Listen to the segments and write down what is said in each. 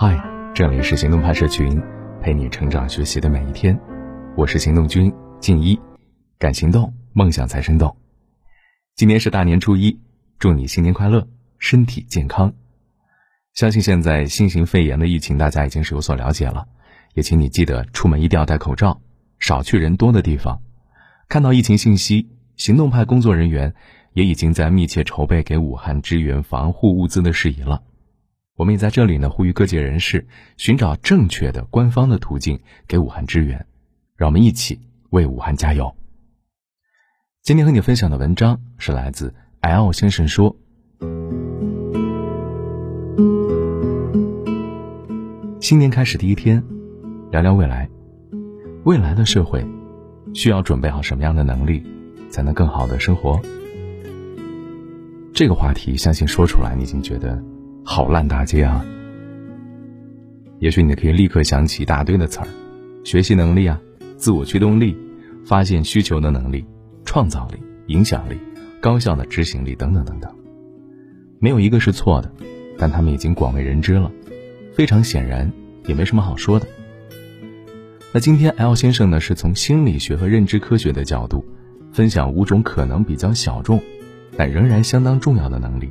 嗨，这里是行动派社群，陪你成长学习的每一天。我是行动君静一，敢行动，梦想才生动。今天是大年初一，祝你新年快乐，身体健康。相信现在新型肺炎的疫情，大家已经是有所了解了，也请你记得出门一定要戴口罩，少去人多的地方。看到疫情信息，行动派工作人员也已经在密切筹备给武汉支援防护物资的事宜了。我们也在这里呢，呼吁各界人士寻找正确的官方的途径给武汉支援，让我们一起为武汉加油。今天和你分享的文章是来自 L 先生说：“新年开始第一天，聊聊未来，未来的社会需要准备好什么样的能力，才能更好的生活？”这个话题，相信说出来你已经觉得。好烂大街啊！也许你可以立刻想起一大堆的词儿：学习能力啊，自我驱动力，发现需求的能力，创造力，影响力，高效的执行力等等等等。没有一个是错的，但他们已经广为人知了。非常显然，也没什么好说的。那今天 L 先生呢，是从心理学和认知科学的角度，分享五种可能比较小众，但仍然相当重要的能力。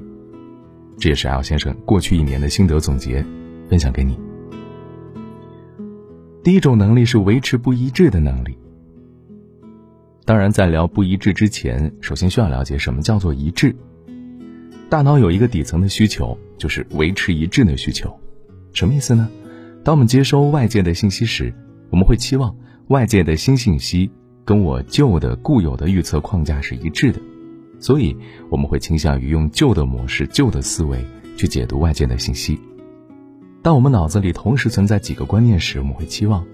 这也是 L 先生过去一年的心得总结，分享给你。第一种能力是维持不一致的能力。当然，在聊不一致之前，首先需要了解什么叫做一致。大脑有一个底层的需求，就是维持一致的需求。什么意思呢？当我们接收外界的信息时，我们会期望外界的新信息跟我旧的固有的预测框架是一致的。所以，我们会倾向于用旧的模式、旧的思维去解读外界的信息。当我们脑子里同时存在几个观念时，我们会期望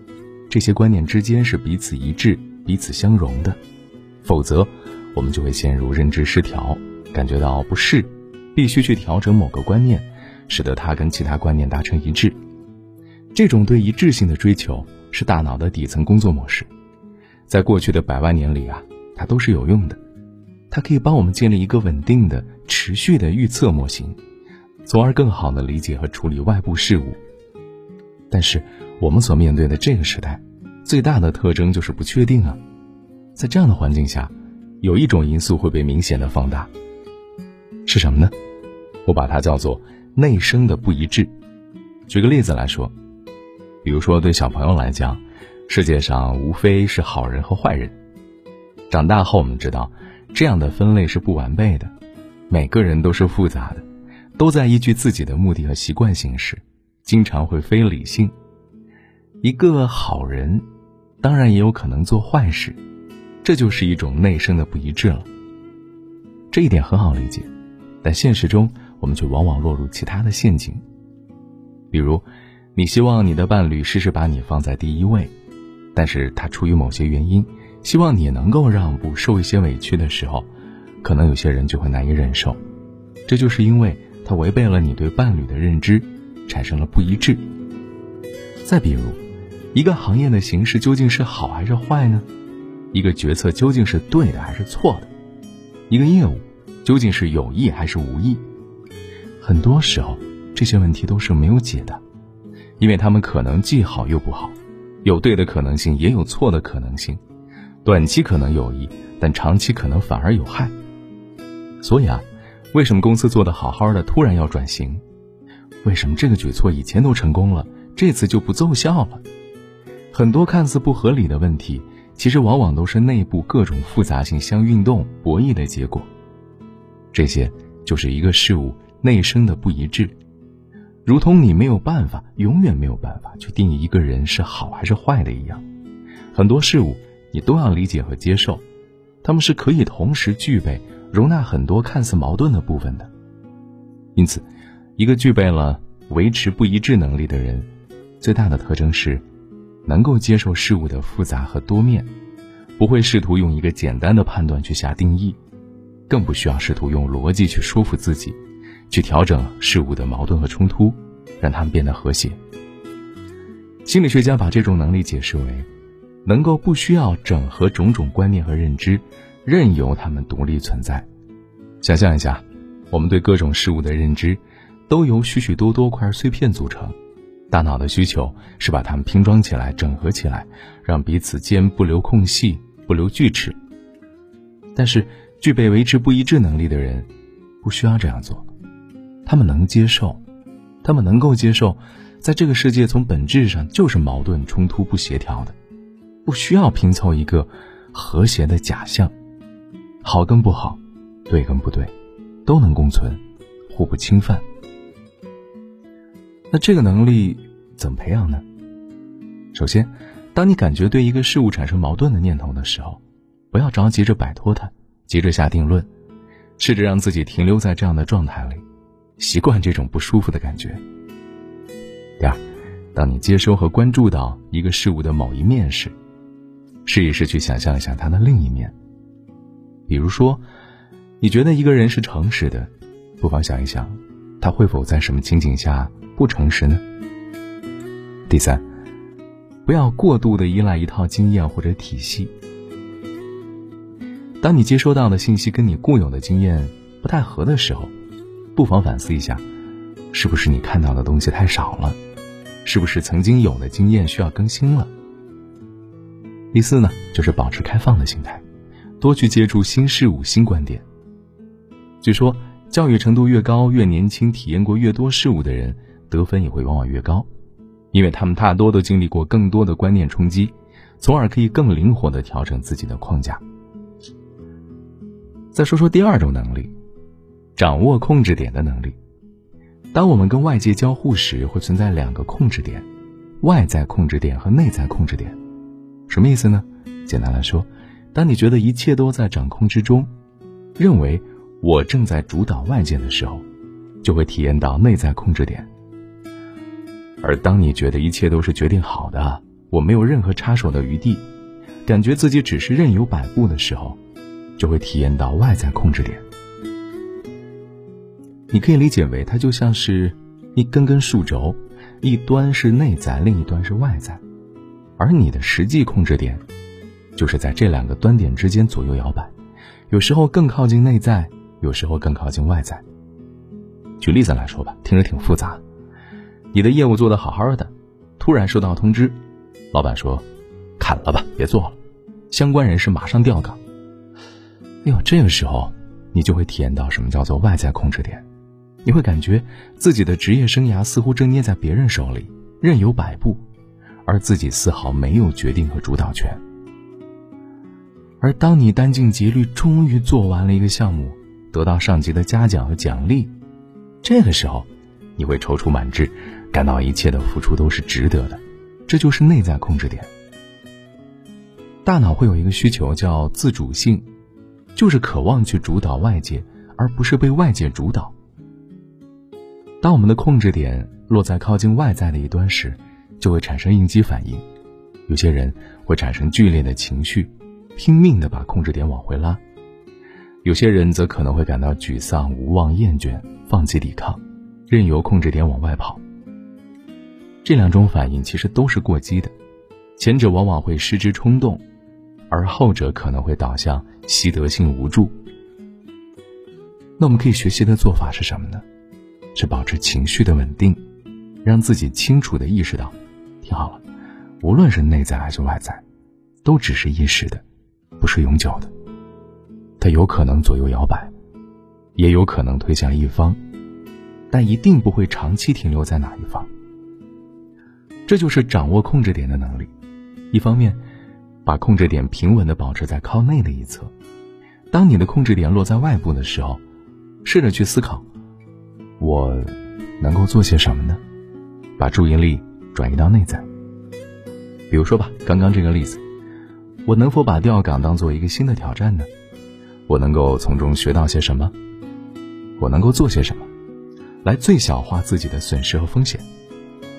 这些观念之间是彼此一致、彼此相容的。否则，我们就会陷入认知失调，感觉到不适，必须去调整某个观念，使得它跟其他观念达成一致。这种对一致性的追求是大脑的底层工作模式，在过去的百万年里啊，它都是有用的。它可以帮我们建立一个稳定的、持续的预测模型，从而更好的理解和处理外部事物。但是，我们所面对的这个时代，最大的特征就是不确定啊。在这样的环境下，有一种因素会被明显的放大，是什么呢？我把它叫做内生的不一致。举个例子来说，比如说对小朋友来讲，世界上无非是好人和坏人。长大后，我们知道。这样的分类是不完备的，每个人都是复杂的，都在依据自己的目的和习惯行事，经常会非理性。一个好人，当然也有可能做坏事，这就是一种内生的不一致了。这一点很好理解，但现实中我们却往往落入其他的陷阱。比如，你希望你的伴侣时时把你放在第一位，但是他出于某些原因。希望你能够让步，受一些委屈的时候，可能有些人就会难以忍受。这就是因为他违背了你对伴侣的认知，产生了不一致。再比如，一个行业的形式究竟是好还是坏呢？一个决策究竟是对的还是错的？一个业务究竟是有意还是无意？很多时候，这些问题都是没有解的，因为他们可能既好又不好，有对的可能性，也有错的可能性。短期可能有益，但长期可能反而有害。所以啊，为什么公司做的好好的突然要转型？为什么这个举措以前都成功了，这次就不奏效了？很多看似不合理的问题，其实往往都是内部各种复杂性相运动博弈的结果。这些就是一个事物内生的不一致，如同你没有办法，永远没有办法去定义一个人是好还是坏的一样，很多事物。你都要理解和接受，他们是可以同时具备容纳很多看似矛盾的部分的。因此，一个具备了维持不一致能力的人，最大的特征是能够接受事物的复杂和多面，不会试图用一个简单的判断去下定义，更不需要试图用逻辑去说服自己，去调整事物的矛盾和冲突，让他们变得和谐。心理学家把这种能力解释为。能够不需要整合种种观念和认知，任由它们独立存在。想象一下，我们对各种事物的认知，都由许许多多块碎片组成，大脑的需求是把它们拼装起来、整合起来，让彼此间不留空隙、不留锯齿。但是，具备维持不一致能力的人，不需要这样做。他们能接受，他们能够接受，在这个世界从本质上就是矛盾、冲突、不协调的，不需要拼凑一个和谐的假象。好跟不好，对跟不对，都能共存，互不侵犯。那这个能力怎么培养呢？首先，当你感觉对一个事物产生矛盾的念头的时候，不要着急着摆脱它，急着下定论，试着让自己停留在这样的状态里，习惯这种不舒服的感觉。第二，当你接收和关注到一个事物的某一面时，试一试去想象一下他的另一面。比如说，你觉得一个人是诚实的，不妨想一想，他会否在什么情景下？不诚实呢？第三，不要过度的依赖一套经验或者体系。当你接收到的信息跟你固有的经验不太合的时候，不妨反思一下，是不是你看到的东西太少了？是不是曾经有的经验需要更新了？第四呢，就是保持开放的心态，多去接触新事物、新观点。据说，教育程度越高、越年轻、体验过越多事物的人。得分也会往往越高，因为他们大多都经历过更多的观念冲击，从而可以更灵活的调整自己的框架。再说说第二种能力，掌握控制点的能力。当我们跟外界交互时，会存在两个控制点：外在控制点和内在控制点。什么意思呢？简单来说，当你觉得一切都在掌控之中，认为我正在主导外界的时候，就会体验到内在控制点。而当你觉得一切都是决定好的，我没有任何插手的余地，感觉自己只是任由摆布的时候，就会体验到外在控制点。你可以理解为，它就像是一根根数轴，一端是内在，另一端是外在，而你的实际控制点，就是在这两个端点之间左右摇摆，有时候更靠近内在，有时候更靠近外在。举例子来说吧，听着挺复杂。你的业务做得好好的，突然收到通知，老板说：“砍了吧，别做了。”相关人士马上调岗。哎呦，这个时候你就会体验到什么叫做外在控制点，你会感觉自己的职业生涯似乎正捏在别人手里，任由摆布，而自己丝毫没有决定和主导权。而当你殚尽竭虑，终于做完了一个项目，得到上级的嘉奖和奖励，这个时候，你会踌躇满志。感到一切的付出都是值得的，这就是内在控制点。大脑会有一个需求叫自主性，就是渴望去主导外界，而不是被外界主导。当我们的控制点落在靠近外在的一端时，就会产生应激反应。有些人会产生剧烈的情绪，拼命的把控制点往回拉；有些人则可能会感到沮丧、无望、厌倦，放弃抵抗，任由控制点往外跑。这两种反应其实都是过激的，前者往往会失之冲动，而后者可能会导向习得性无助。那我们可以学习的做法是什么呢？是保持情绪的稳定，让自己清楚的意识到，听好了，无论是内在还是外在，都只是一时的，不是永久的。它有可能左右摇摆，也有可能推向一方，但一定不会长期停留在哪一方。这就是掌握控制点的能力。一方面，把控制点平稳的保持在靠内的一侧。当你的控制点落在外部的时候，试着去思考：我能够做些什么呢？把注意力转移到内在。比如说吧，刚刚这个例子，我能否把调岗当做一个新的挑战呢？我能够从中学到些什么？我能够做些什么，来最小化自己的损失和风险？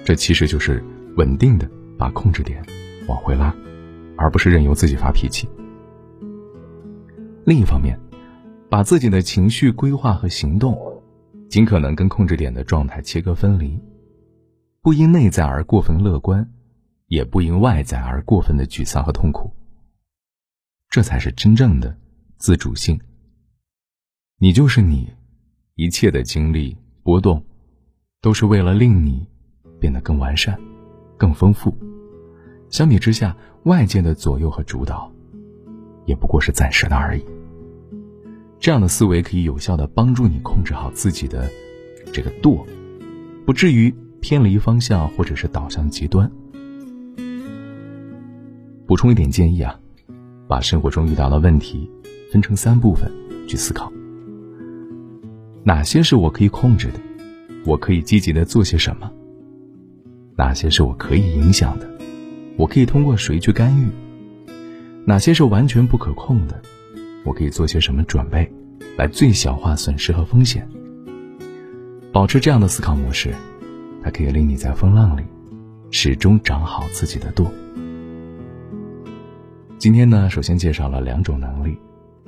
这其实就是。稳定的把控制点往回拉，而不是任由自己发脾气。另一方面，把自己的情绪、规划和行动，尽可能跟控制点的状态切割分离，不因内在而过分乐观，也不因外在而过分的沮丧和痛苦。这才是真正的自主性。你就是你，一切的经历波动，都是为了令你。变得更完善、更丰富。相比之下，外界的左右和主导，也不过是暂时的而已。这样的思维可以有效的帮助你控制好自己的这个舵，不至于偏离方向或者是导向极端。补充一点建议啊，把生活中遇到的问题分成三部分去思考。哪些是我可以控制的？我可以积极的做些什么？哪些是我可以影响的？我可以通过谁去干预？哪些是完全不可控的？我可以做些什么准备，来最小化损失和风险？保持这样的思考模式，它可以令你在风浪里始终掌好自己的舵。今天呢，首先介绍了两种能力：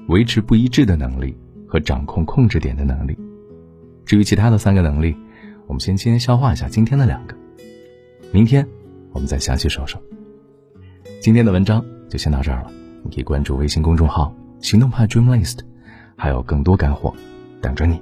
维持不一致的能力和掌控控制点的能力。至于其他的三个能力，我们先先消化一下今天的两个，明天我们再详细说说。今天的文章就先到这儿了，你可以关注微信公众号。行动派 Dream List，还有更多干货等着你。